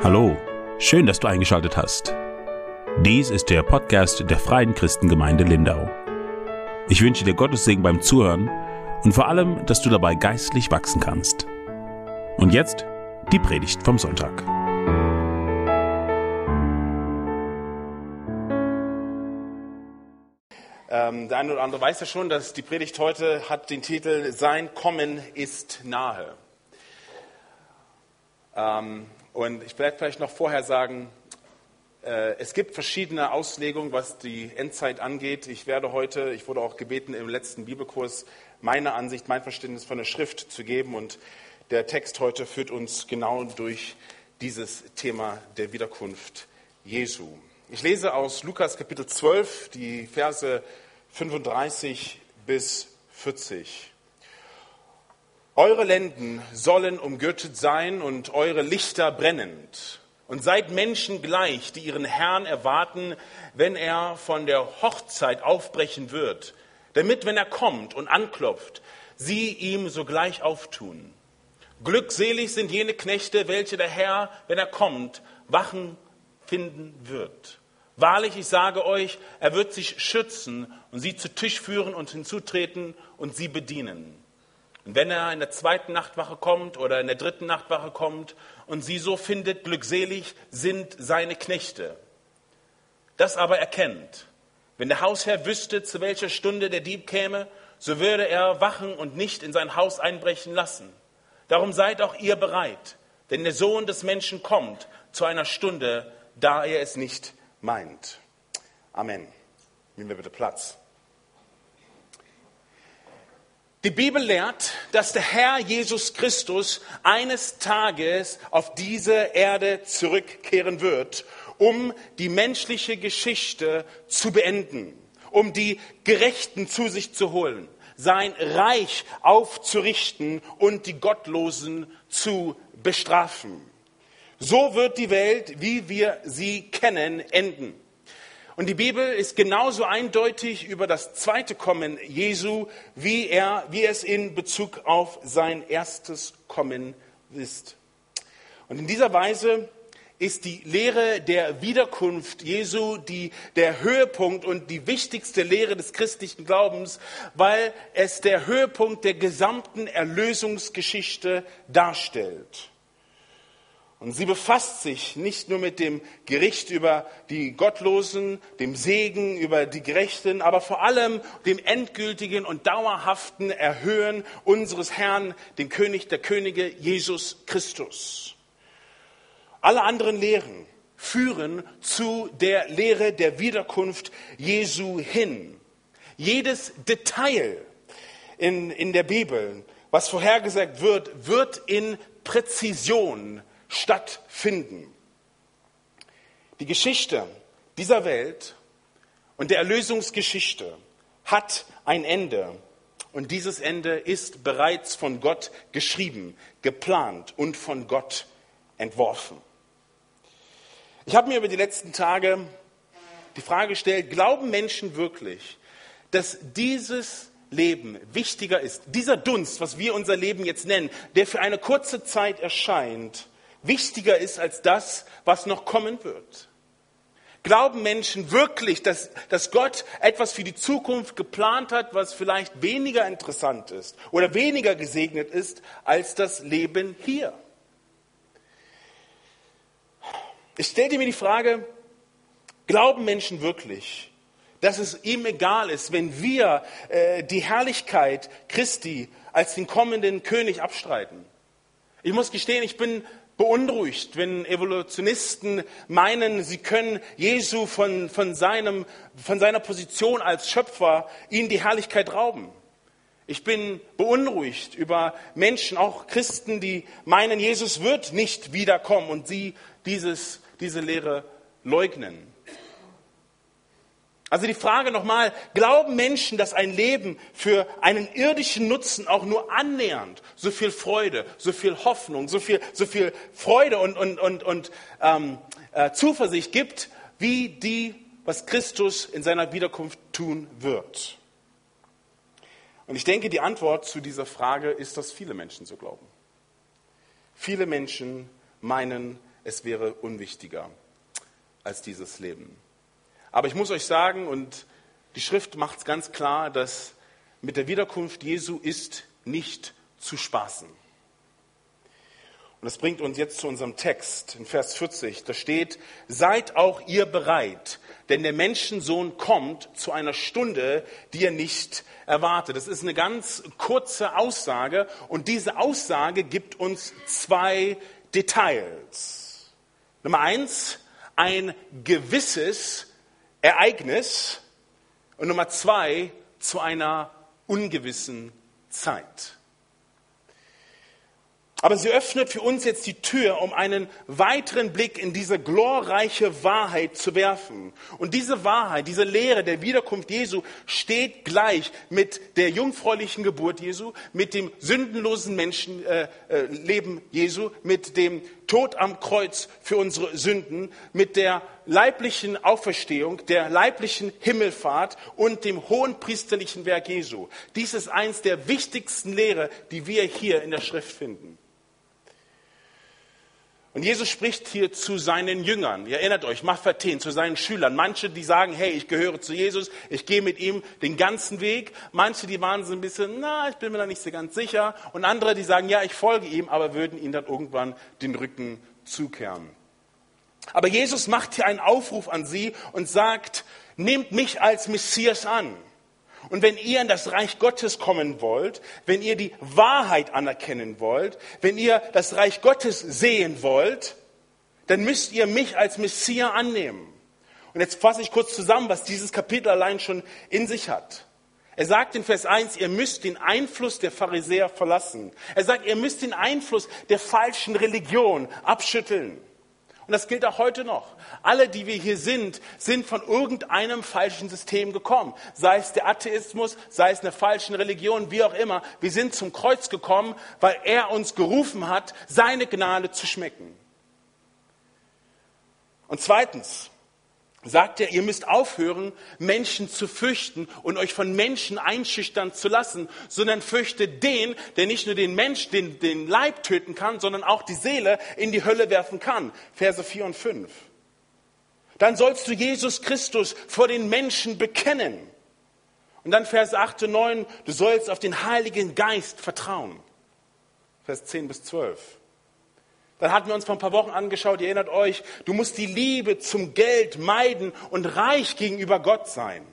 Hallo, schön, dass du eingeschaltet hast. Dies ist der Podcast der Freien Christengemeinde Lindau. Ich wünsche dir Gottes Segen beim Zuhören und vor allem, dass du dabei geistlich wachsen kannst. Und jetzt die Predigt vom Sonntag. Ähm, der eine oder andere weiß ja schon, dass die Predigt heute hat den Titel Sein Kommen ist nahe. Ähm, und ich werde vielleicht noch vorher sagen, äh, es gibt verschiedene Auslegungen, was die Endzeit angeht. Ich werde heute, ich wurde auch gebeten im letzten Bibelkurs, meine Ansicht, mein Verständnis von der Schrift zu geben. Und der Text heute führt uns genau durch dieses Thema der Wiederkunft Jesu. Ich lese aus Lukas Kapitel 12 die Verse 35 bis 40. Eure Lenden sollen umgürtet sein und eure Lichter brennend. Und seid Menschen gleich, die ihren Herrn erwarten, wenn er von der Hochzeit aufbrechen wird, damit, wenn er kommt und anklopft, sie ihm sogleich auftun. Glückselig sind jene Knechte, welche der Herr, wenn er kommt, Wachen finden wird. Wahrlich, ich sage euch, er wird sich schützen und sie zu Tisch führen und hinzutreten und sie bedienen. Und wenn er in der zweiten Nachtwache kommt oder in der dritten Nachtwache kommt und sie so findet, glückselig sind seine Knechte. Das aber erkennt, wenn der Hausherr wüsste, zu welcher Stunde der Dieb käme, so würde er wachen und nicht in sein Haus einbrechen lassen. Darum seid auch ihr bereit, denn der Sohn des Menschen kommt zu einer Stunde, da er es nicht meint. Amen. Nehmen wir bitte Platz. Die Bibel lehrt, dass der Herr Jesus Christus eines Tages auf diese Erde zurückkehren wird, um die menschliche Geschichte zu beenden, um die Gerechten zu sich zu holen, sein Reich aufzurichten und die Gottlosen zu bestrafen. So wird die Welt, wie wir sie kennen, enden. Und die Bibel ist genauso eindeutig über das zweite Kommen Jesu, wie, er, wie es in Bezug auf sein erstes Kommen ist. Und in dieser Weise ist die Lehre der Wiederkunft Jesu die, der Höhepunkt und die wichtigste Lehre des christlichen Glaubens, weil es der Höhepunkt der gesamten Erlösungsgeschichte darstellt. Und sie befasst sich nicht nur mit dem Gericht über die Gottlosen, dem Segen über die Gerechten, aber vor allem dem endgültigen und dauerhaften Erhöhen unseres Herrn, dem König der Könige, Jesus Christus. Alle anderen Lehren führen zu der Lehre der Wiederkunft Jesu hin. Jedes Detail in, in der Bibel, was vorhergesagt wird, wird in Präzision stattfinden. Die Geschichte dieser Welt und der Erlösungsgeschichte hat ein Ende. Und dieses Ende ist bereits von Gott geschrieben, geplant und von Gott entworfen. Ich habe mir über die letzten Tage die Frage gestellt, glauben Menschen wirklich, dass dieses Leben wichtiger ist, dieser Dunst, was wir unser Leben jetzt nennen, der für eine kurze Zeit erscheint, wichtiger ist als das, was noch kommen wird? Glauben Menschen wirklich, dass, dass Gott etwas für die Zukunft geplant hat, was vielleicht weniger interessant ist oder weniger gesegnet ist als das Leben hier? Ich stelle mir die Frage, glauben Menschen wirklich, dass es ihm egal ist, wenn wir äh, die Herrlichkeit Christi als den kommenden König abstreiten? Ich muss gestehen, ich bin beunruhigt, wenn Evolutionisten meinen, sie können Jesu von, von, seinem, von seiner Position als Schöpfer ihnen die Herrlichkeit rauben. Ich bin beunruhigt über Menschen, auch Christen, die meinen, Jesus wird nicht wiederkommen und sie dieses, diese Lehre leugnen. Also die Frage nochmal, glauben Menschen, dass ein Leben für einen irdischen Nutzen auch nur annähernd so viel Freude, so viel Hoffnung, so viel, so viel Freude und, und, und, und ähm, äh, Zuversicht gibt, wie die, was Christus in seiner Wiederkunft tun wird? Und ich denke, die Antwort zu dieser Frage ist, dass viele Menschen so glauben. Viele Menschen meinen, es wäre unwichtiger als dieses Leben. Aber ich muss euch sagen, und die Schrift macht es ganz klar, dass mit der Wiederkunft Jesu ist nicht zu spaßen. Und das bringt uns jetzt zu unserem Text in Vers 40. Da steht, seid auch ihr bereit, denn der Menschensohn kommt zu einer Stunde, die ihr nicht erwartet. Das ist eine ganz kurze Aussage und diese Aussage gibt uns zwei Details. Nummer eins, ein gewisses Ereignis und Nummer zwei, zu einer ungewissen Zeit. Aber sie öffnet für uns jetzt die Tür, um einen weiteren Blick in diese glorreiche Wahrheit zu werfen. Und diese Wahrheit, diese Lehre der Wiederkunft Jesu steht gleich mit der jungfräulichen Geburt Jesu, mit dem sündenlosen Menschenleben äh, äh Jesu, mit dem Tod am Kreuz für unsere Sünden, mit der leiblichen Auferstehung, der leiblichen Himmelfahrt und dem hohen priesterlichen Werk Jesu. Dies ist eins der wichtigsten Lehre, die wir hier in der Schrift finden. Und Jesus spricht hier zu seinen Jüngern. Ihr erinnert euch, Maffaten, zu seinen Schülern. Manche, die sagen, hey, ich gehöre zu Jesus, ich gehe mit ihm den ganzen Weg. Manche, die waren so ein bisschen, na, ich bin mir da nicht so ganz sicher. Und andere, die sagen, ja, ich folge ihm, aber würden ihm dann irgendwann den Rücken zukehren. Aber Jesus macht hier einen Aufruf an sie und sagt, nehmt mich als Messias an. Und wenn ihr in das Reich Gottes kommen wollt, wenn ihr die Wahrheit anerkennen wollt, wenn ihr das Reich Gottes sehen wollt, dann müsst ihr mich als Messias annehmen. Und jetzt fasse ich kurz zusammen, was dieses Kapitel allein schon in sich hat. Er sagt in Vers 1, ihr müsst den Einfluss der Pharisäer verlassen. Er sagt, ihr müsst den Einfluss der falschen Religion abschütteln. Und das gilt auch heute noch. Alle, die wir hier sind, sind von irgendeinem falschen System gekommen. Sei es der Atheismus, sei es eine falsche Religion, wie auch immer. Wir sind zum Kreuz gekommen, weil er uns gerufen hat, seine Gnade zu schmecken. Und zweitens, sagt er, ihr müsst aufhören, Menschen zu fürchten und euch von Menschen einschüchtern zu lassen, sondern fürchtet den, der nicht nur den Mensch, den, den Leib töten kann, sondern auch die Seele in die Hölle werfen kann. Verse 4 und 5. Dann sollst du Jesus Christus vor den Menschen bekennen. Und dann Vers 8 und 9, du sollst auf den Heiligen Geist vertrauen. Vers 10 bis 12. Dann hatten wir uns vor ein paar Wochen angeschaut, ihr erinnert euch, du musst die Liebe zum Geld meiden und reich gegenüber Gott sein.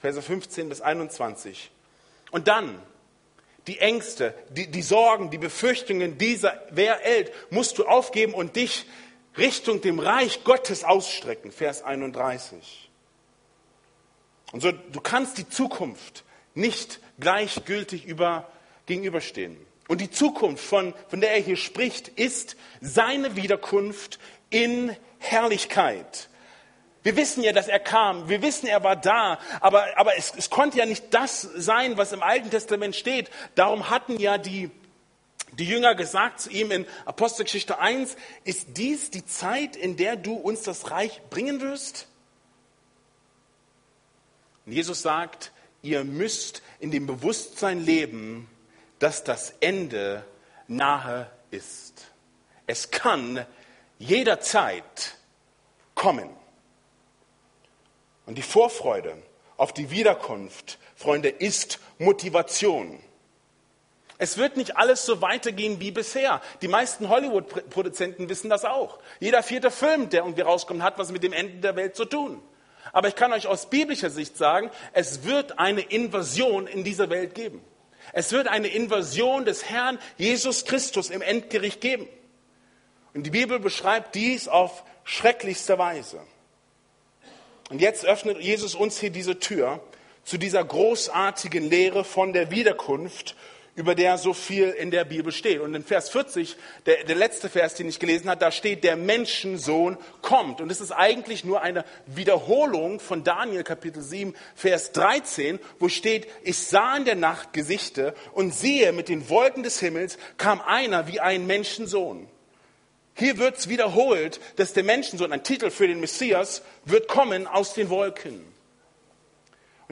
Verse 15 bis 21. Und dann die Ängste, die, die Sorgen, die Befürchtungen dieser Welt musst du aufgeben und dich Richtung dem Reich Gottes ausstrecken. Vers 31. Und so, du kannst die Zukunft nicht gleichgültig über, gegenüberstehen. Und die Zukunft, von, von der er hier spricht, ist seine Wiederkunft in Herrlichkeit. Wir wissen ja, dass er kam. Wir wissen, er war da. Aber, aber es, es konnte ja nicht das sein, was im Alten Testament steht. Darum hatten ja die, die Jünger gesagt zu ihm in Apostelgeschichte 1, ist dies die Zeit, in der du uns das Reich bringen wirst? Und Jesus sagt, ihr müsst in dem Bewusstsein leben, dass das Ende nahe ist. Es kann jederzeit kommen. Und die Vorfreude auf die Wiederkunft, Freunde, ist Motivation. Es wird nicht alles so weitergehen wie bisher. Die meisten Hollywood-Produzenten wissen das auch. Jeder vierte Film, der irgendwie rauskommt, hat was mit dem Ende der Welt zu tun. Aber ich kann euch aus biblischer Sicht sagen, es wird eine Invasion in dieser Welt geben. Es wird eine Invasion des Herrn Jesus Christus im Endgericht geben. Und die Bibel beschreibt dies auf schrecklichste Weise. Und jetzt öffnet Jesus uns hier diese Tür zu dieser großartigen Lehre von der Wiederkunft über der so viel in der Bibel steht. Und in Vers 40, der, der letzte Vers, den ich gelesen habe, da steht, der Menschensohn kommt. Und es ist eigentlich nur eine Wiederholung von Daniel Kapitel 7, Vers 13, wo steht, ich sah in der Nacht Gesichte und siehe, mit den Wolken des Himmels kam einer wie ein Menschensohn. Hier wird es wiederholt, dass der Menschensohn, ein Titel für den Messias, wird kommen aus den Wolken.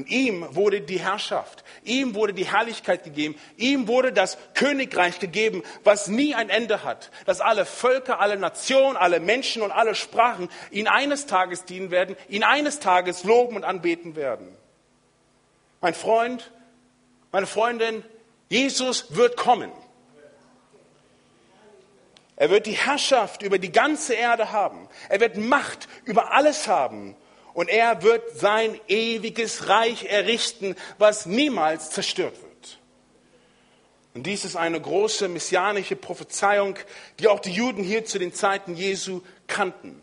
Und ihm wurde die Herrschaft, ihm wurde die Herrlichkeit gegeben, ihm wurde das Königreich gegeben, was nie ein Ende hat, dass alle Völker, alle Nationen, alle Menschen und alle Sprachen ihn eines Tages dienen werden, ihn eines Tages loben und anbeten werden. Mein Freund, meine Freundin, Jesus wird kommen. Er wird die Herrschaft über die ganze Erde haben. Er wird Macht über alles haben. Und er wird sein ewiges Reich errichten, was niemals zerstört wird. Und dies ist eine große messianische Prophezeiung, die auch die Juden hier zu den Zeiten Jesu kannten.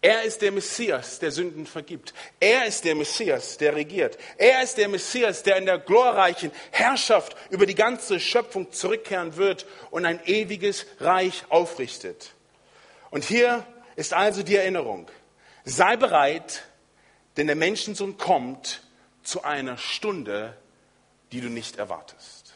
Er ist der Messias, der Sünden vergibt. Er ist der Messias, der regiert. Er ist der Messias, der in der glorreichen Herrschaft über die ganze Schöpfung zurückkehren wird und ein ewiges Reich aufrichtet. Und hier ist also die Erinnerung. Sei bereit, denn der Menschensohn kommt zu einer Stunde, die du nicht erwartest.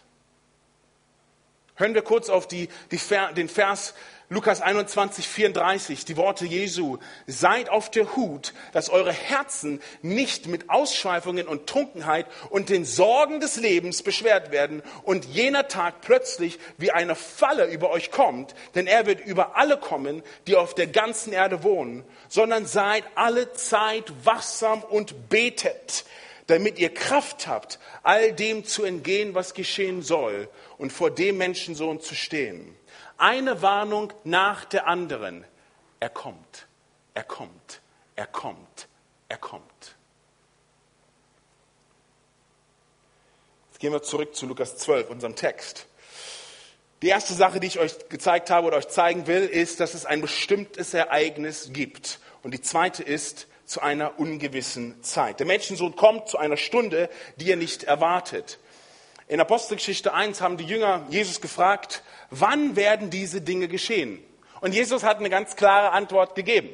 Hören wir kurz auf die, die, den Vers Lukas 21, 34, die Worte Jesu. Seid auf der Hut, dass eure Herzen nicht mit Ausschweifungen und Trunkenheit und den Sorgen des Lebens beschwert werden und jener Tag plötzlich wie eine Falle über euch kommt, denn er wird über alle kommen, die auf der ganzen Erde wohnen, sondern seid alle Zeit wachsam und betet, damit ihr Kraft habt, all dem zu entgehen, was geschehen soll und vor dem Menschensohn zu stehen. Eine Warnung nach der anderen. Er kommt, er kommt, er kommt, er kommt. Jetzt gehen wir zurück zu Lukas 12, unserem Text. Die erste Sache, die ich euch gezeigt habe oder euch zeigen will, ist, dass es ein bestimmtes Ereignis gibt. Und die zweite ist, zu einer ungewissen Zeit. Der Menschensohn kommt zu einer Stunde, die er nicht erwartet. In Apostelgeschichte 1 haben die Jünger Jesus gefragt, wann werden diese Dinge geschehen? Und Jesus hat eine ganz klare Antwort gegeben.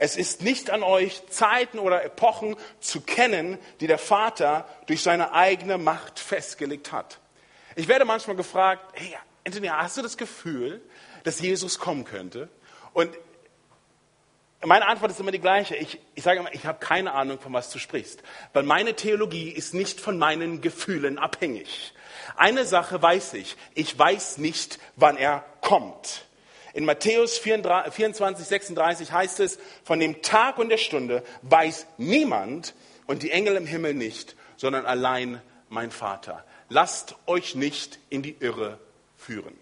Es ist nicht an euch, Zeiten oder Epochen zu kennen, die der Vater durch seine eigene Macht festgelegt hat. Ich werde manchmal gefragt, hey, Anthony, hast du das Gefühl, dass Jesus kommen könnte? Und meine Antwort ist immer die gleiche. Ich, ich sage immer, ich habe keine Ahnung, von was du sprichst. Weil meine Theologie ist nicht von meinen Gefühlen abhängig. Eine Sache weiß ich. Ich weiß nicht, wann er kommt. In Matthäus 24, 36 heißt es, von dem Tag und der Stunde weiß niemand und die Engel im Himmel nicht, sondern allein mein Vater. Lasst euch nicht in die Irre führen.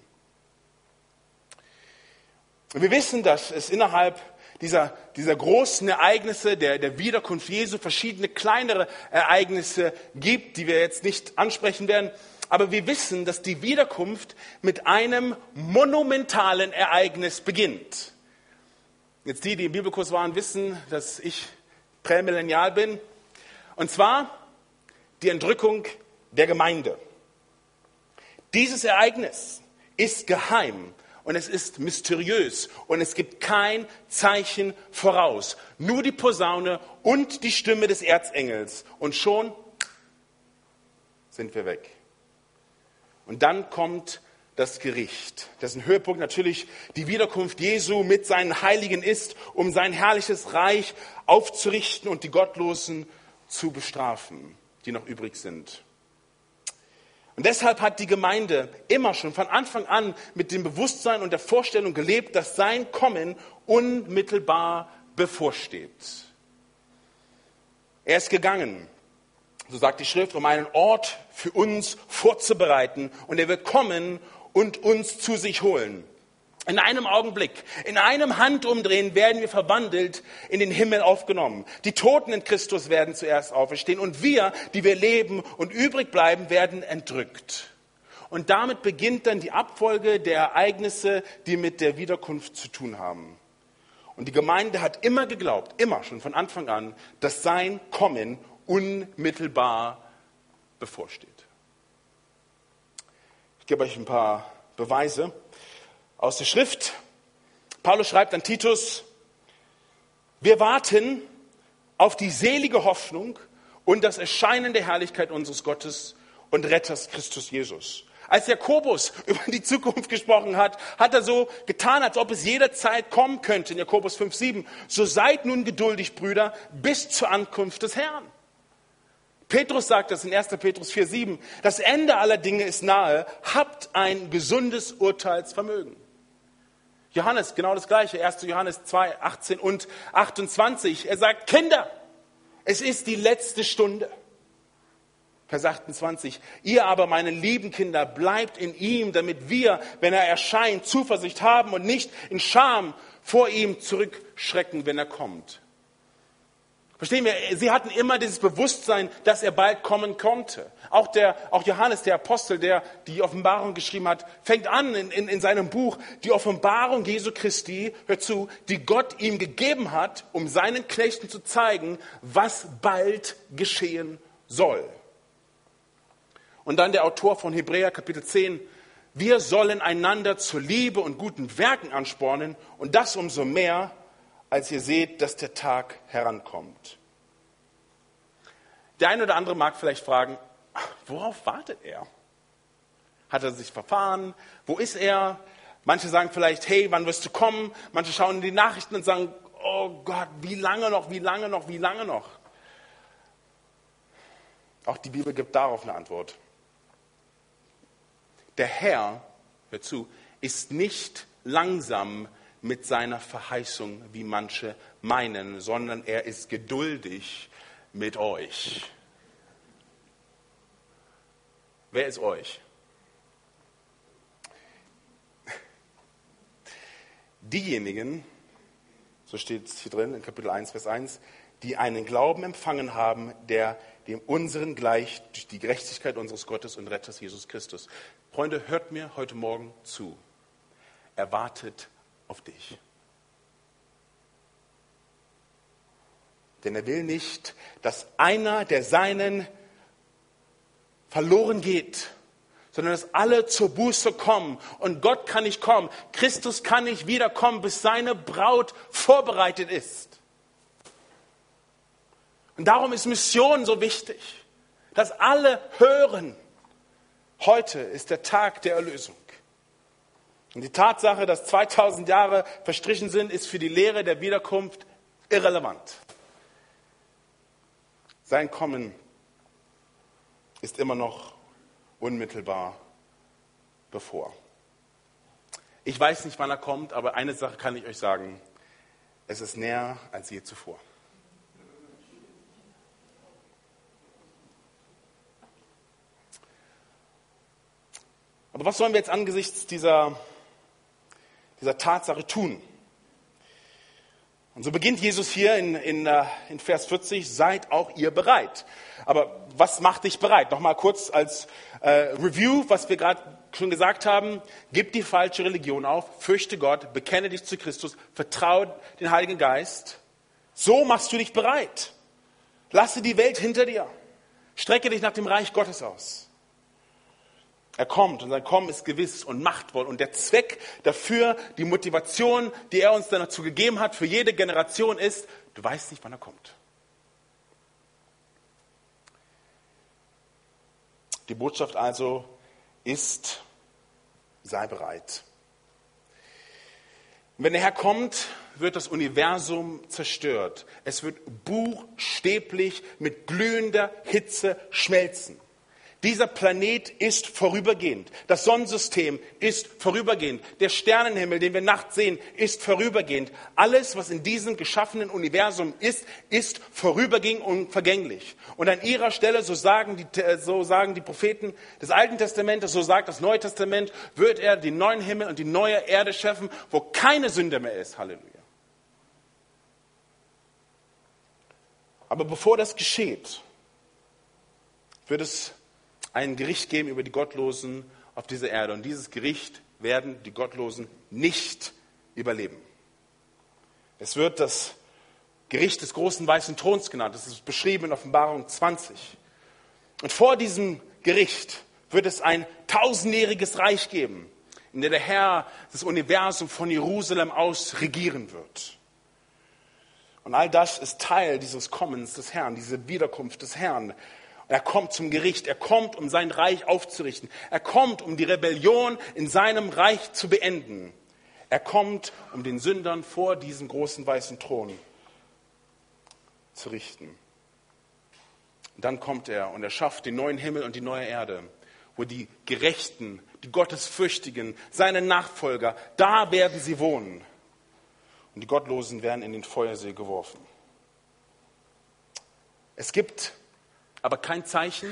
Wir wissen, dass es innerhalb dieser, dieser großen Ereignisse der, der Wiederkunft Jesu verschiedene kleinere Ereignisse gibt, die wir jetzt nicht ansprechen werden. Aber wir wissen, dass die Wiederkunft mit einem monumentalen Ereignis beginnt. Jetzt die, die im Bibelkurs waren, wissen, dass ich prämillennial bin. Und zwar die Entrückung der Gemeinde. Dieses Ereignis ist geheim und es ist mysteriös und es gibt kein Zeichen voraus. Nur die Posaune und die Stimme des Erzengels und schon sind wir weg. Und dann kommt das Gericht, dessen Höhepunkt natürlich die Wiederkunft Jesu mit seinen Heiligen ist, um sein herrliches Reich aufzurichten und die Gottlosen zu bestrafen, die noch übrig sind. Und deshalb hat die Gemeinde immer schon von Anfang an mit dem Bewusstsein und der Vorstellung gelebt, dass sein Kommen unmittelbar bevorsteht. Er ist gegangen, so sagt die Schrift, um einen Ort für uns vorzubereiten. Und er wird kommen und uns zu sich holen. In einem Augenblick, in einem Handumdrehen werden wir verwandelt in den Himmel aufgenommen. Die Toten in Christus werden zuerst auferstehen und wir, die wir leben und übrig bleiben, werden entrückt. Und damit beginnt dann die Abfolge der Ereignisse, die mit der Wiederkunft zu tun haben. Und die Gemeinde hat immer geglaubt, immer schon von Anfang an, dass sein Kommen unmittelbar bevorsteht. Ich gebe euch ein paar Beweise aus der Schrift. Paulus schreibt an Titus, wir warten auf die selige Hoffnung und das Erscheinen der Herrlichkeit unseres Gottes und Retters Christus Jesus. Als Jakobus über die Zukunft gesprochen hat, hat er so getan, als ob es jederzeit kommen könnte in Jakobus 5,7. So seid nun geduldig, Brüder, bis zur Ankunft des Herrn. Petrus sagt das in 1. Petrus 4,7. Das Ende aller Dinge ist nahe. Habt ein gesundes Urteilsvermögen. Johannes, genau das gleiche. 1. Johannes 2, 18 und 28. Er sagt, Kinder, es ist die letzte Stunde. Vers 28. Ihr aber, meine lieben Kinder, bleibt in ihm, damit wir, wenn er erscheint, Zuversicht haben und nicht in Scham vor ihm zurückschrecken, wenn er kommt. Verstehen wir, sie hatten immer dieses Bewusstsein, dass er bald kommen konnte. Auch, der, auch Johannes, der Apostel, der die Offenbarung geschrieben hat, fängt an in, in, in seinem Buch, die Offenbarung Jesu Christi, hört zu, die Gott ihm gegeben hat, um seinen Knechten zu zeigen, was bald geschehen soll. Und dann der Autor von Hebräer Kapitel 10, wir sollen einander zur Liebe und guten Werken anspornen und das umso mehr, als ihr seht, dass der Tag herankommt. Der eine oder andere mag vielleicht fragen, worauf wartet er? Hat er sich verfahren? Wo ist er? Manche sagen vielleicht, hey, wann wirst du kommen? Manche schauen in die Nachrichten und sagen, oh Gott, wie lange noch, wie lange noch, wie lange noch? Auch die Bibel gibt darauf eine Antwort. Der Herr, hör zu, ist nicht langsam mit seiner Verheißung, wie manche meinen, sondern er ist geduldig mit euch. Wer ist euch? Diejenigen, so steht es hier drin in Kapitel 1, Vers 1, die einen Glauben empfangen haben, der dem unseren gleich durch die Gerechtigkeit unseres Gottes und Retters Jesus Christus. Freunde, hört mir heute Morgen zu. Er wartet auf dich. Denn er will nicht, dass einer der Seinen verloren geht, sondern dass alle zur Buße kommen. Und Gott kann nicht kommen. Christus kann nicht wiederkommen, bis seine Braut vorbereitet ist. Und darum ist Mission so wichtig, dass alle hören, heute ist der Tag der Erlösung. Und die Tatsache, dass 2000 Jahre verstrichen sind, ist für die Lehre der Wiederkunft irrelevant. Sein Kommen ist immer noch unmittelbar bevor. Ich weiß nicht, wann er kommt, aber eine Sache kann ich euch sagen. Es ist näher als je zuvor. Aber was sollen wir jetzt angesichts dieser dieser Tatsache tun. Und so beginnt Jesus hier in, in, äh, in Vers 40, seid auch ihr bereit. Aber was macht dich bereit? Nochmal kurz als äh, Review, was wir gerade schon gesagt haben. Gib die falsche Religion auf, fürchte Gott, bekenne dich zu Christus, vertraue den Heiligen Geist. So machst du dich bereit. Lasse die Welt hinter dir. Strecke dich nach dem Reich Gottes aus. Er kommt und sein Kommen ist gewiss und machtvoll. Und der Zweck dafür, die Motivation, die er uns dann dazu gegeben hat, für jede Generation ist, du weißt nicht, wann er kommt. Die Botschaft also ist, sei bereit. Wenn der Herr kommt, wird das Universum zerstört. Es wird buchstäblich mit glühender Hitze schmelzen. Dieser Planet ist vorübergehend. Das Sonnensystem ist vorübergehend. Der Sternenhimmel, den wir nachts sehen, ist vorübergehend. Alles, was in diesem geschaffenen Universum ist, ist vorübergehend und vergänglich. Und an ihrer Stelle, so sagen die, so sagen die Propheten des Alten Testamentes, so sagt das Neue Testament, wird er den neuen Himmel und die neue Erde schaffen, wo keine Sünde mehr ist. Halleluja. Aber bevor das geschieht, wird es ein Gericht geben über die Gottlosen auf dieser Erde. Und dieses Gericht werden die Gottlosen nicht überleben. Es wird das Gericht des großen weißen Throns genannt. Das ist beschrieben in Offenbarung 20. Und vor diesem Gericht wird es ein tausendjähriges Reich geben, in dem der Herr das Universum von Jerusalem aus regieren wird. Und all das ist Teil dieses Kommens des Herrn, diese Wiederkunft des Herrn, er kommt zum Gericht. Er kommt, um sein Reich aufzurichten. Er kommt, um die Rebellion in seinem Reich zu beenden. Er kommt, um den Sündern vor diesem großen weißen Thron zu richten. Und dann kommt er und er schafft den neuen Himmel und die neue Erde, wo die Gerechten, die Gottesfürchtigen, seine Nachfolger, da werden sie wohnen. Und die Gottlosen werden in den Feuersee geworfen. Es gibt aber kein Zeichen,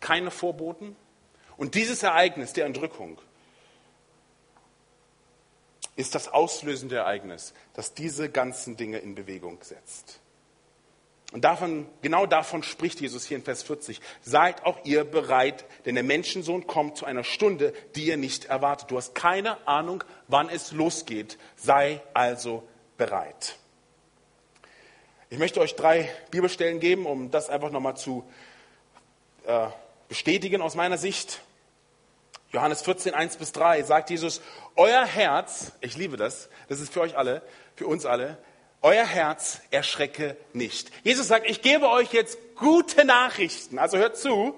keine Vorboten. Und dieses Ereignis der Entrückung ist das auslösende Ereignis, das diese ganzen Dinge in Bewegung setzt. Und davon, genau davon spricht Jesus hier in Vers 40. Seid auch ihr bereit, denn der Menschensohn kommt zu einer Stunde, die ihr nicht erwartet. Du hast keine Ahnung, wann es losgeht. Sei also bereit. Ich möchte euch drei Bibelstellen geben, um das einfach nochmal zu äh, bestätigen aus meiner Sicht. Johannes 14, 1 bis 3 sagt Jesus, euer Herz, ich liebe das, das ist für euch alle, für uns alle, euer Herz erschrecke nicht. Jesus sagt, ich gebe euch jetzt gute Nachrichten. Also hört zu.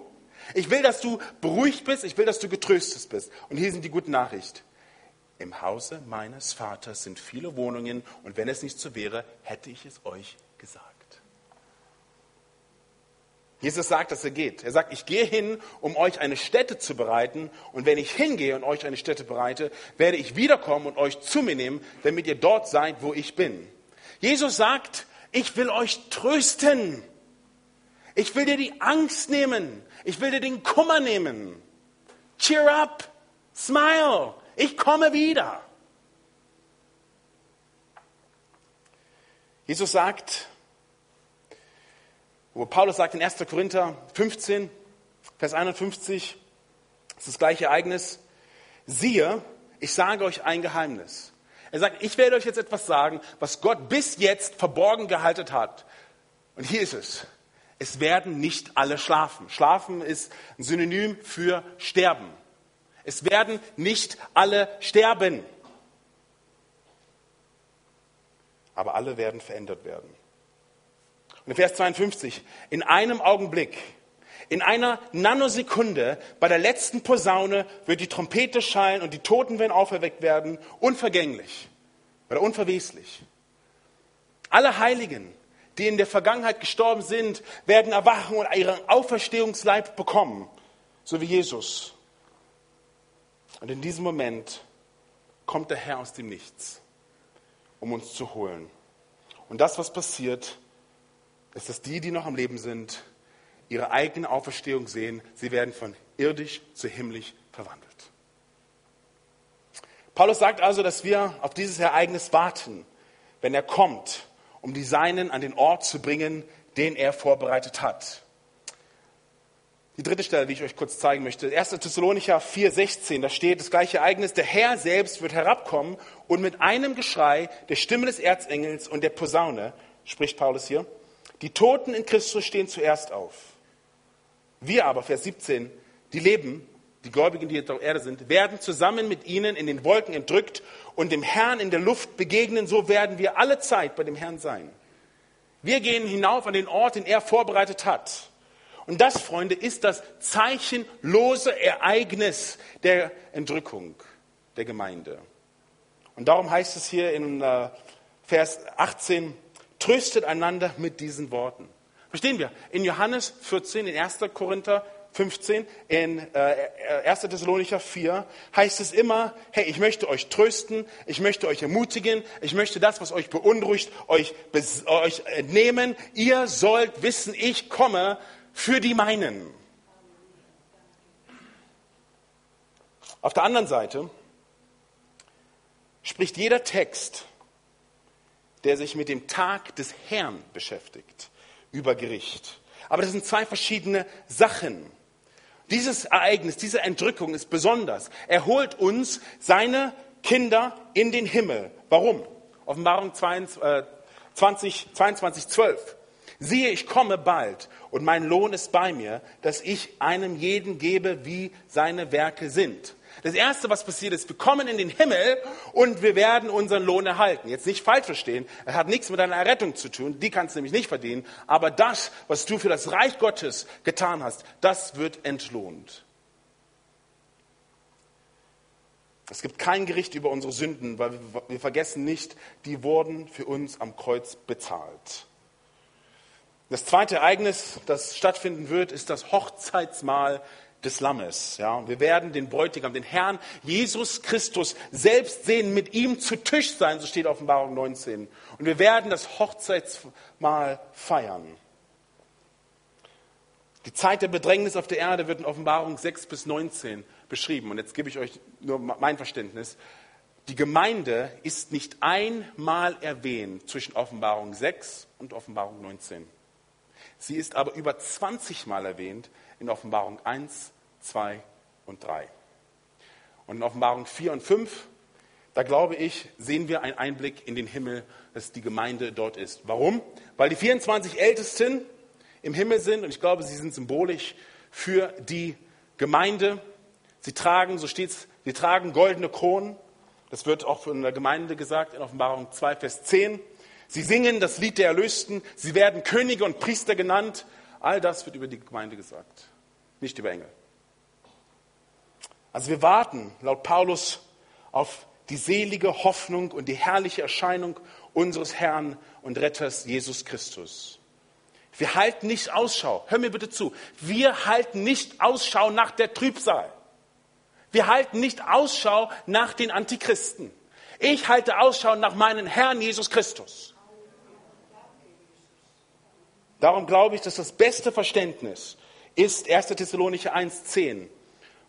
Ich will, dass du beruhigt bist. Ich will, dass du getröstet bist. Und hier sind die guten Nachrichten. Im Hause meines Vaters sind viele Wohnungen. Und wenn es nicht so wäre, hätte ich es euch gesagt. Jesus sagt, dass er geht. Er sagt, ich gehe hin, um euch eine Stätte zu bereiten. Und wenn ich hingehe und euch eine Stätte bereite, werde ich wiederkommen und euch zu mir nehmen, damit ihr dort seid, wo ich bin. Jesus sagt, ich will euch trösten. Ich will dir die Angst nehmen. Ich will dir den Kummer nehmen. Cheer up. Smile. Ich komme wieder. Jesus sagt, wo Paulus sagt in 1. Korinther 15, Vers 51, das ist das gleiche Ereignis, siehe, ich sage euch ein Geheimnis. Er sagt, ich werde euch jetzt etwas sagen, was Gott bis jetzt verborgen gehalten hat. Und hier ist es. Es werden nicht alle schlafen. Schlafen ist ein Synonym für sterben. Es werden nicht alle sterben. Aber alle werden verändert werden. Und Vers 52, in einem Augenblick, in einer Nanosekunde, bei der letzten Posaune wird die Trompete schallen und die Toten werden auferweckt werden, unvergänglich oder unverweslich. Alle Heiligen, die in der Vergangenheit gestorben sind, werden erwachen und ihren Auferstehungsleib bekommen, so wie Jesus. Und in diesem Moment kommt der Herr aus dem Nichts, um uns zu holen. Und das, was passiert, ist, dass die, die noch am Leben sind, ihre eigene Auferstehung sehen. Sie werden von irdisch zu himmlisch verwandelt. Paulus sagt also, dass wir auf dieses Ereignis warten, wenn er kommt, um die Seinen an den Ort zu bringen, den er vorbereitet hat. Die dritte Stelle, die ich euch kurz zeigen möchte, 1. Thessalonicher 4,16, da steht das gleiche Ereignis, der Herr selbst wird herabkommen und mit einem Geschrei der Stimme des Erzengels und der Posaune, spricht Paulus hier, die Toten in Christus stehen zuerst auf. Wir aber, Vers 17, die leben, die Gläubigen, die jetzt auf Erde sind, werden zusammen mit ihnen in den Wolken entrückt und dem Herrn in der Luft begegnen. So werden wir alle Zeit bei dem Herrn sein. Wir gehen hinauf an den Ort, den er vorbereitet hat. Und das, Freunde, ist das zeichenlose Ereignis der Entrückung der Gemeinde. Und darum heißt es hier in äh, Vers 18, tröstet einander mit diesen Worten. Verstehen wir? In Johannes 14, in 1. Korinther 15, in äh, 1. Thessalonicher 4 heißt es immer, hey, ich möchte euch trösten, ich möchte euch ermutigen, ich möchte das, was euch beunruhigt, euch, euch nehmen. Ihr sollt wissen, ich komme für die meinen. Auf der anderen Seite spricht jeder Text, der sich mit dem Tag des Herrn beschäftigt, über Gericht. Aber das sind zwei verschiedene Sachen. Dieses Ereignis, diese Entrückung ist besonders. Er holt uns seine Kinder in den Himmel. Warum? Offenbarung 20, 22, 12. Siehe, ich komme bald und mein Lohn ist bei mir, dass ich einem jeden gebe, wie seine Werke sind. Das Erste, was passiert ist, wir kommen in den Himmel und wir werden unseren Lohn erhalten. Jetzt nicht falsch verstehen, es hat nichts mit deiner Errettung zu tun, die kannst du nämlich nicht verdienen, aber das, was du für das Reich Gottes getan hast, das wird entlohnt. Es gibt kein Gericht über unsere Sünden, weil wir vergessen nicht, die wurden für uns am Kreuz bezahlt. Das zweite Ereignis, das stattfinden wird, ist das Hochzeitsmahl des Lammes. Ja, wir werden den Bräutigam, den Herrn Jesus Christus selbst sehen, mit ihm zu Tisch sein, so steht Offenbarung 19. Und wir werden das Hochzeitsmahl feiern. Die Zeit der Bedrängnis auf der Erde wird in Offenbarung 6 bis 19 beschrieben. Und jetzt gebe ich euch nur mein Verständnis. Die Gemeinde ist nicht einmal erwähnt zwischen Offenbarung 6 und Offenbarung 19. Sie ist aber über 20 Mal erwähnt in Offenbarung 1, 2 und 3. Und in Offenbarung 4 und 5, da glaube ich, sehen wir einen Einblick in den Himmel, dass die Gemeinde dort ist. Warum? Weil die 24 Ältesten im Himmel sind und ich glaube, sie sind symbolisch für die Gemeinde. Sie tragen, so steht es, sie tragen goldene Kronen. Das wird auch von der Gemeinde gesagt in Offenbarung 2, Vers 10. Sie singen das Lied der Erlösten, sie werden Könige und Priester genannt. All das wird über die Gemeinde gesagt, nicht über Engel. Also wir warten laut Paulus auf die selige Hoffnung und die herrliche Erscheinung unseres Herrn und Retters Jesus Christus. Wir halten nicht Ausschau. Hör mir bitte zu. Wir halten nicht Ausschau nach der Trübsal. Wir halten nicht Ausschau nach den Antichristen. Ich halte Ausschau nach meinem Herrn Jesus Christus. Darum glaube ich, dass das beste Verständnis ist 1. Thessalonicher 1,10,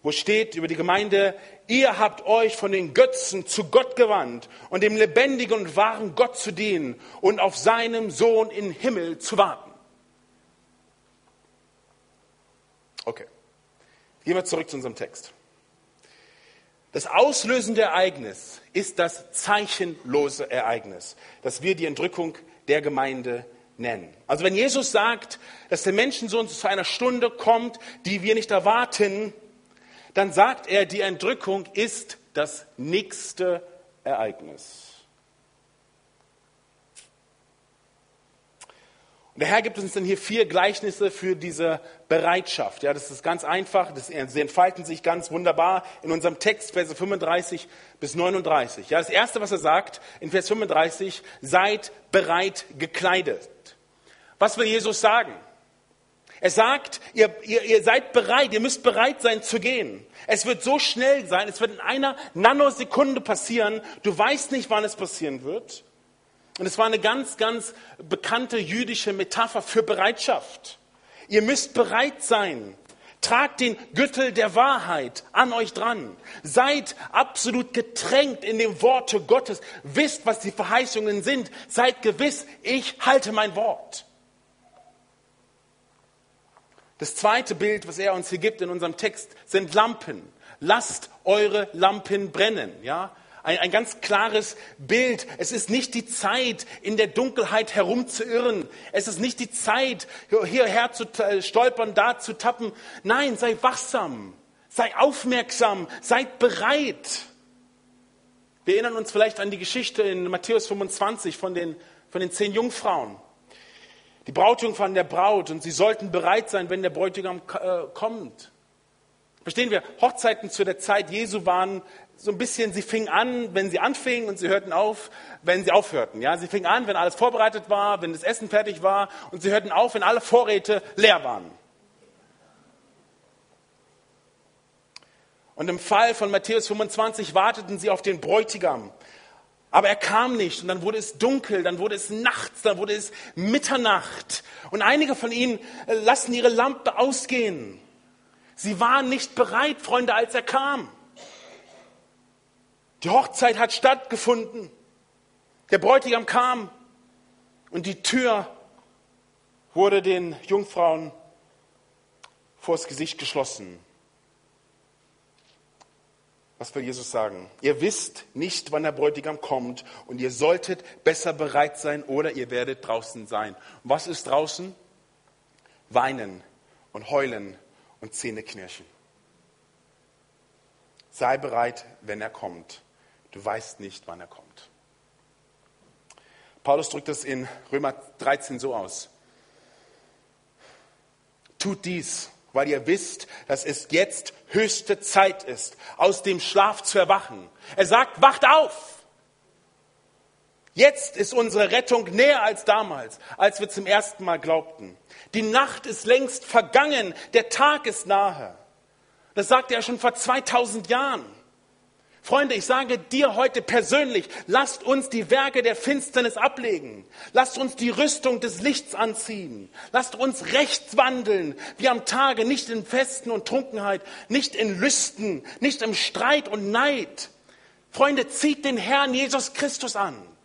wo steht über die Gemeinde, ihr habt euch von den Götzen zu Gott gewandt und dem lebendigen und wahren Gott zu dienen und auf seinem Sohn im Himmel zu warten. Okay, gehen wir zurück zu unserem Text. Das auslösende Ereignis ist das zeichenlose Ereignis, dass wir die Entrückung der Gemeinde nennen. Also wenn Jesus sagt, dass der Menschensohn zu einer Stunde kommt, die wir nicht erwarten, dann sagt er, die Entrückung ist das nächste Ereignis. Und der Herr gibt uns dann hier vier Gleichnisse für diese Bereitschaft. Ja, das ist ganz einfach, das, sie entfalten sich ganz wunderbar in unserem Text, Verse 35 bis 39. Ja, das erste, was er sagt in Vers 35, seid bereit gekleidet. Was will Jesus sagen? Er sagt, ihr, ihr, ihr seid bereit, ihr müsst bereit sein zu gehen. Es wird so schnell sein, es wird in einer Nanosekunde passieren. Du weißt nicht, wann es passieren wird. Und es war eine ganz, ganz bekannte jüdische Metapher für Bereitschaft. Ihr müsst bereit sein. Tragt den Gürtel der Wahrheit an euch dran. Seid absolut getränkt in dem Worte Gottes. Wisst, was die Verheißungen sind. Seid gewiss, ich halte mein Wort. Das zweite Bild, was er uns hier gibt in unserem Text, sind Lampen. Lasst eure Lampen brennen. Ja? Ein, ein ganz klares Bild. Es ist nicht die Zeit, in der Dunkelheit herumzuirren. Es ist nicht die Zeit, hierher zu stolpern, da zu tappen. Nein, sei wachsam. Sei aufmerksam. Seid bereit. Wir erinnern uns vielleicht an die Geschichte in Matthäus 25 von den, von den zehn Jungfrauen. Die Brautjungfern der Braut und sie sollten bereit sein, wenn der Bräutigam äh, kommt. Verstehen wir, Hochzeiten zu der Zeit Jesu waren so ein bisschen, sie fingen an, wenn sie anfingen und sie hörten auf, wenn sie aufhörten. Ja, sie fingen an, wenn alles vorbereitet war, wenn das Essen fertig war und sie hörten auf, wenn alle Vorräte leer waren. Und im Fall von Matthäus 25 warteten sie auf den Bräutigam. Aber er kam nicht und dann wurde es dunkel, dann wurde es nachts, dann wurde es Mitternacht. Und einige von ihnen äh, lassen ihre Lampe ausgehen. Sie waren nicht bereit, Freunde, als er kam. Die Hochzeit hat stattgefunden. Der Bräutigam kam und die Tür wurde den Jungfrauen vors Gesicht geschlossen. Was will Jesus sagen? Ihr wisst nicht, wann der Bräutigam kommt und ihr solltet besser bereit sein oder ihr werdet draußen sein. Was ist draußen? Weinen und heulen und Zähneknirschen. Sei bereit, wenn er kommt. Du weißt nicht, wann er kommt. Paulus drückt es in Römer 13 so aus. Tut dies, weil ihr wisst, dass es jetzt höchste Zeit ist, aus dem Schlaf zu erwachen. Er sagt, wacht auf! Jetzt ist unsere Rettung näher als damals, als wir zum ersten Mal glaubten. Die Nacht ist längst vergangen, der Tag ist nahe. Das sagte er schon vor 2000 Jahren. Freunde, ich sage dir heute persönlich, lasst uns die Werke der Finsternis ablegen. Lasst uns die Rüstung des Lichts anziehen. Lasst uns rechts wandeln, wie am Tage, nicht in Festen und Trunkenheit, nicht in Lüsten, nicht im Streit und Neid. Freunde, zieht den Herrn Jesus Christus an.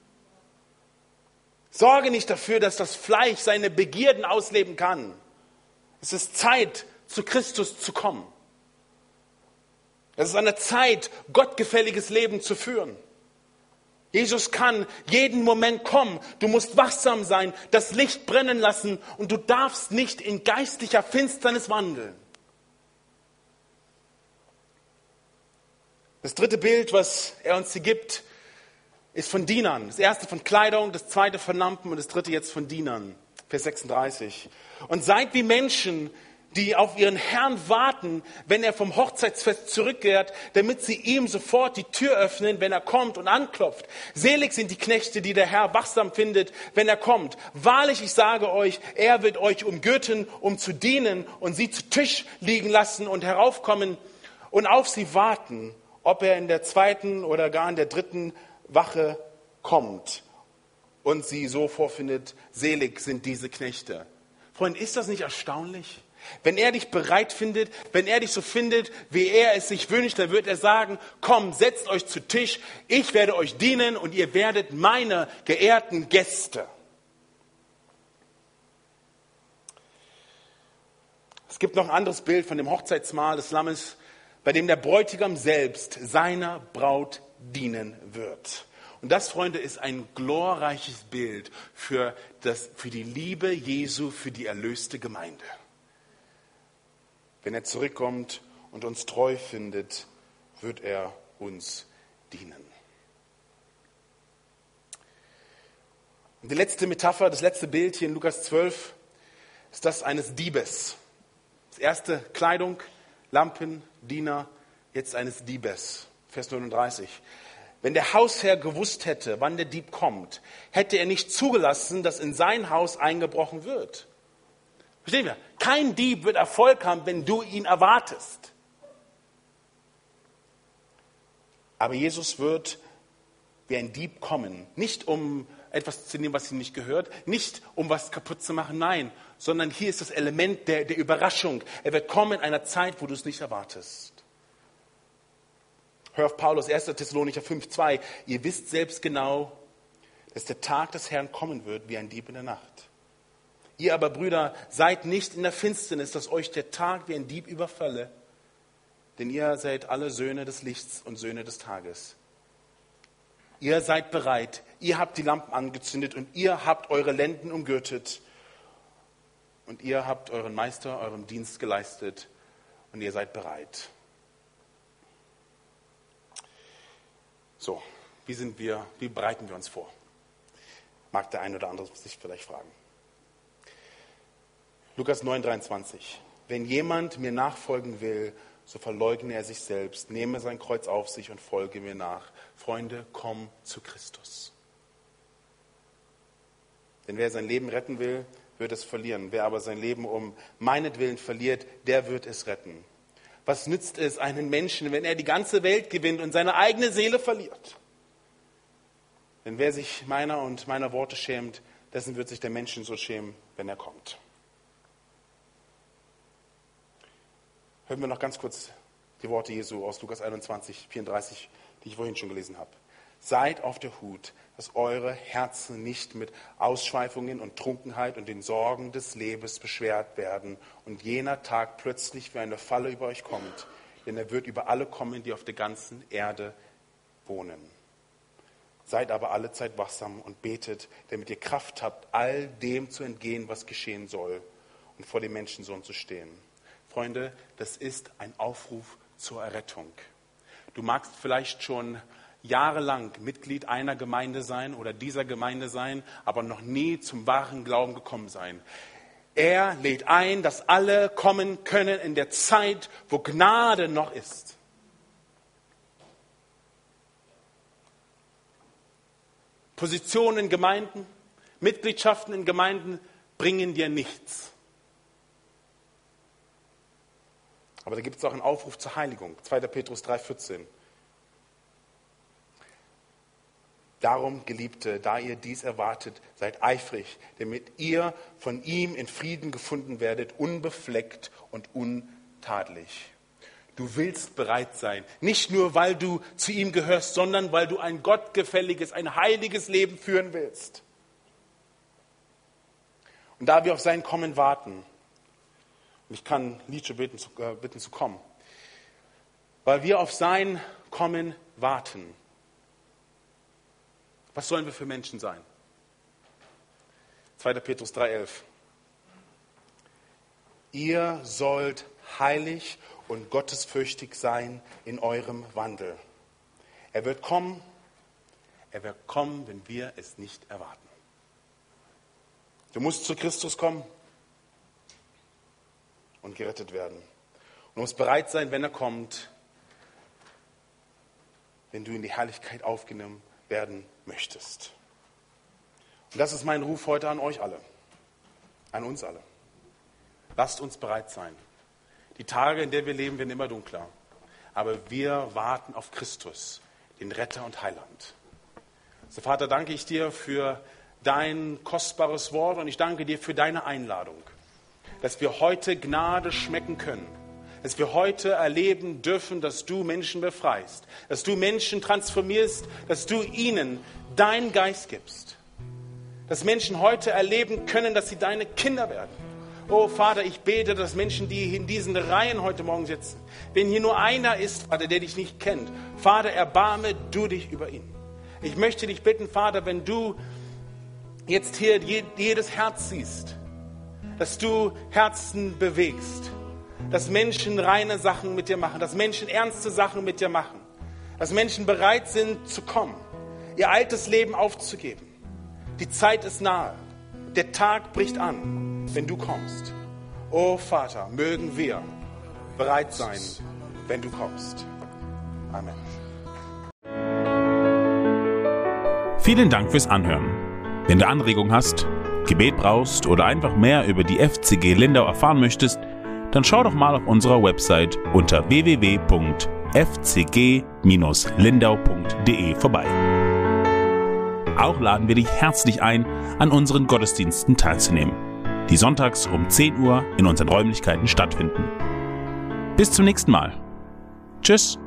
Sorge nicht dafür, dass das Fleisch seine Begierden ausleben kann. Es ist Zeit, zu Christus zu kommen. Es ist eine Zeit, gottgefälliges Leben zu führen. Jesus kann jeden Moment kommen. Du musst wachsam sein, das Licht brennen lassen und du darfst nicht in geistlicher Finsternis wandeln. Das dritte Bild, was er uns hier gibt, ist von Dienern. Das erste von Kleidung, das zweite von Lampen und das dritte jetzt von Dienern. Vers 36. Und seid wie Menschen, die auf ihren Herrn warten, wenn er vom Hochzeitsfest zurückkehrt, damit sie ihm sofort die Tür öffnen, wenn er kommt und anklopft. Selig sind die Knechte, die der Herr wachsam findet, wenn er kommt. Wahrlich, ich sage euch, er wird euch umgürten, um zu dienen und sie zu Tisch liegen lassen und heraufkommen und auf sie warten, ob er in der zweiten oder gar in der dritten Wache kommt und sie so vorfindet, selig sind diese Knechte. Freunde, ist das nicht erstaunlich? Wenn er dich bereit findet, wenn er dich so findet, wie er es sich wünscht, dann wird er sagen, komm, setzt euch zu Tisch, ich werde euch dienen und ihr werdet meine geehrten Gäste. Es gibt noch ein anderes Bild von dem Hochzeitsmahl des Lammes, bei dem der Bräutigam selbst seiner Braut dienen wird. Und das, Freunde, ist ein glorreiches Bild für, das, für die Liebe Jesu, für die erlöste Gemeinde. Wenn er zurückkommt und uns treu findet, wird er uns dienen. Und die letzte Metapher, das letzte Bild hier in Lukas 12 ist das eines Diebes. Das erste Kleidung, Lampen, Diener, jetzt eines Diebes. Vers 39. Wenn der Hausherr gewusst hätte, wann der Dieb kommt, hätte er nicht zugelassen, dass in sein Haus eingebrochen wird. Verstehen wir? Kein Dieb wird Erfolg haben, wenn du ihn erwartest. Aber Jesus wird wie ein Dieb kommen, nicht um etwas zu nehmen, was ihm nicht gehört, nicht um was kaputt zu machen, nein, sondern hier ist das Element der, der Überraschung. Er wird kommen in einer Zeit, wo du es nicht erwartest. Hör auf Paulus 1. Thessalonicher 5,2. Ihr wisst selbst genau, dass der Tag des Herrn kommen wird wie ein Dieb in der Nacht. Ihr aber, Brüder, seid nicht in der Finsternis, dass euch der Tag wie ein Dieb überfalle, denn ihr seid alle Söhne des Lichts und Söhne des Tages. Ihr seid bereit, ihr habt die Lampen angezündet und ihr habt eure Lenden umgürtet und ihr habt euren Meister euren Dienst geleistet und ihr seid bereit. So, wie sind wir, wie bereiten wir uns vor? Mag der ein oder andere sich vielleicht fragen. Lukas 9, 23. Wenn jemand mir nachfolgen will, so verleugne er sich selbst, nehme sein Kreuz auf sich und folge mir nach. Freunde, komm zu Christus. Denn wer sein Leben retten will, wird es verlieren. Wer aber sein Leben um meinetwillen verliert, der wird es retten. Was nützt es einen Menschen, wenn er die ganze Welt gewinnt und seine eigene Seele verliert? Denn wer sich meiner und meiner Worte schämt, dessen wird sich der Menschen so schämen, wenn er kommt. Hören wir noch ganz kurz die Worte Jesu aus Lukas 21, 34, die ich vorhin schon gelesen habe. Seid auf der Hut, dass eure Herzen nicht mit Ausschweifungen und Trunkenheit und den Sorgen des Lebens beschwert werden und jener Tag plötzlich wie eine Falle über euch kommt, denn er wird über alle kommen, die auf der ganzen Erde wohnen. Seid aber alle Zeit wachsam und betet, damit ihr Kraft habt, all dem zu entgehen, was geschehen soll und vor dem Menschensohn zu stehen. Freunde, das ist ein Aufruf zur Errettung. Du magst vielleicht schon jahrelang Mitglied einer Gemeinde sein oder dieser Gemeinde sein, aber noch nie zum wahren Glauben gekommen sein. Er lädt ein, dass alle kommen können in der Zeit, wo Gnade noch ist. Positionen in Gemeinden, Mitgliedschaften in Gemeinden bringen dir nichts. Aber da gibt es auch einen Aufruf zur Heiligung. 2. Petrus 3,14. Darum, Geliebte, da ihr dies erwartet, seid eifrig, damit ihr von ihm in Frieden gefunden werdet, unbefleckt und untadelig. Du willst bereit sein, nicht nur weil du zu ihm gehörst, sondern weil du ein gottgefälliges, ein heiliges Leben führen willst. Und da wir auf sein Kommen warten, und ich kann Nietzsche bitten, äh, bitten zu kommen, weil wir auf sein Kommen warten, was sollen wir für Menschen sein? 2. Petrus 3,11. Ihr sollt heilig und gottesfürchtig sein in eurem Wandel. Er wird kommen, er wird kommen, wenn wir es nicht erwarten. Du musst zu Christus kommen und gerettet werden. Und du musst bereit sein, wenn er kommt, wenn du in die Herrlichkeit aufgenommen werden möchtest. Und das ist mein Ruf heute an euch alle, an uns alle. Lasst uns bereit sein. Die Tage, in denen wir leben, werden immer dunkler. Aber wir warten auf Christus, den Retter und Heiland. So, Vater, danke ich dir für dein kostbares Wort und ich danke dir für deine Einladung, dass wir heute Gnade schmecken können, dass wir heute erleben dürfen, dass du Menschen befreist, dass du Menschen transformierst, dass du ihnen deinen Geist gibst, dass Menschen heute erleben können, dass sie deine Kinder werden. Oh Vater, ich bete, dass Menschen, die in diesen Reihen heute Morgen sitzen, wenn hier nur einer ist, Vater, der dich nicht kennt, Vater, erbarme du dich über ihn. Ich möchte dich bitten, Vater, wenn du jetzt hier jedes Herz siehst, dass du Herzen bewegst, dass Menschen reine Sachen mit dir machen, dass Menschen ernste Sachen mit dir machen, dass Menschen bereit sind zu kommen, ihr altes Leben aufzugeben. Die Zeit ist nahe, der Tag bricht an, wenn du kommst. O oh Vater, mögen wir bereit sein, wenn du kommst. Amen. Vielen Dank fürs Anhören. Wenn du Anregungen hast, Gebet brauchst oder einfach mehr über die FCG Lindau erfahren möchtest, dann schau doch mal auf unserer Website unter www.fcg-lindau.de vorbei. Auch laden wir dich herzlich ein, an unseren Gottesdiensten teilzunehmen, die sonntags um 10 Uhr in unseren Räumlichkeiten stattfinden. Bis zum nächsten Mal. Tschüss.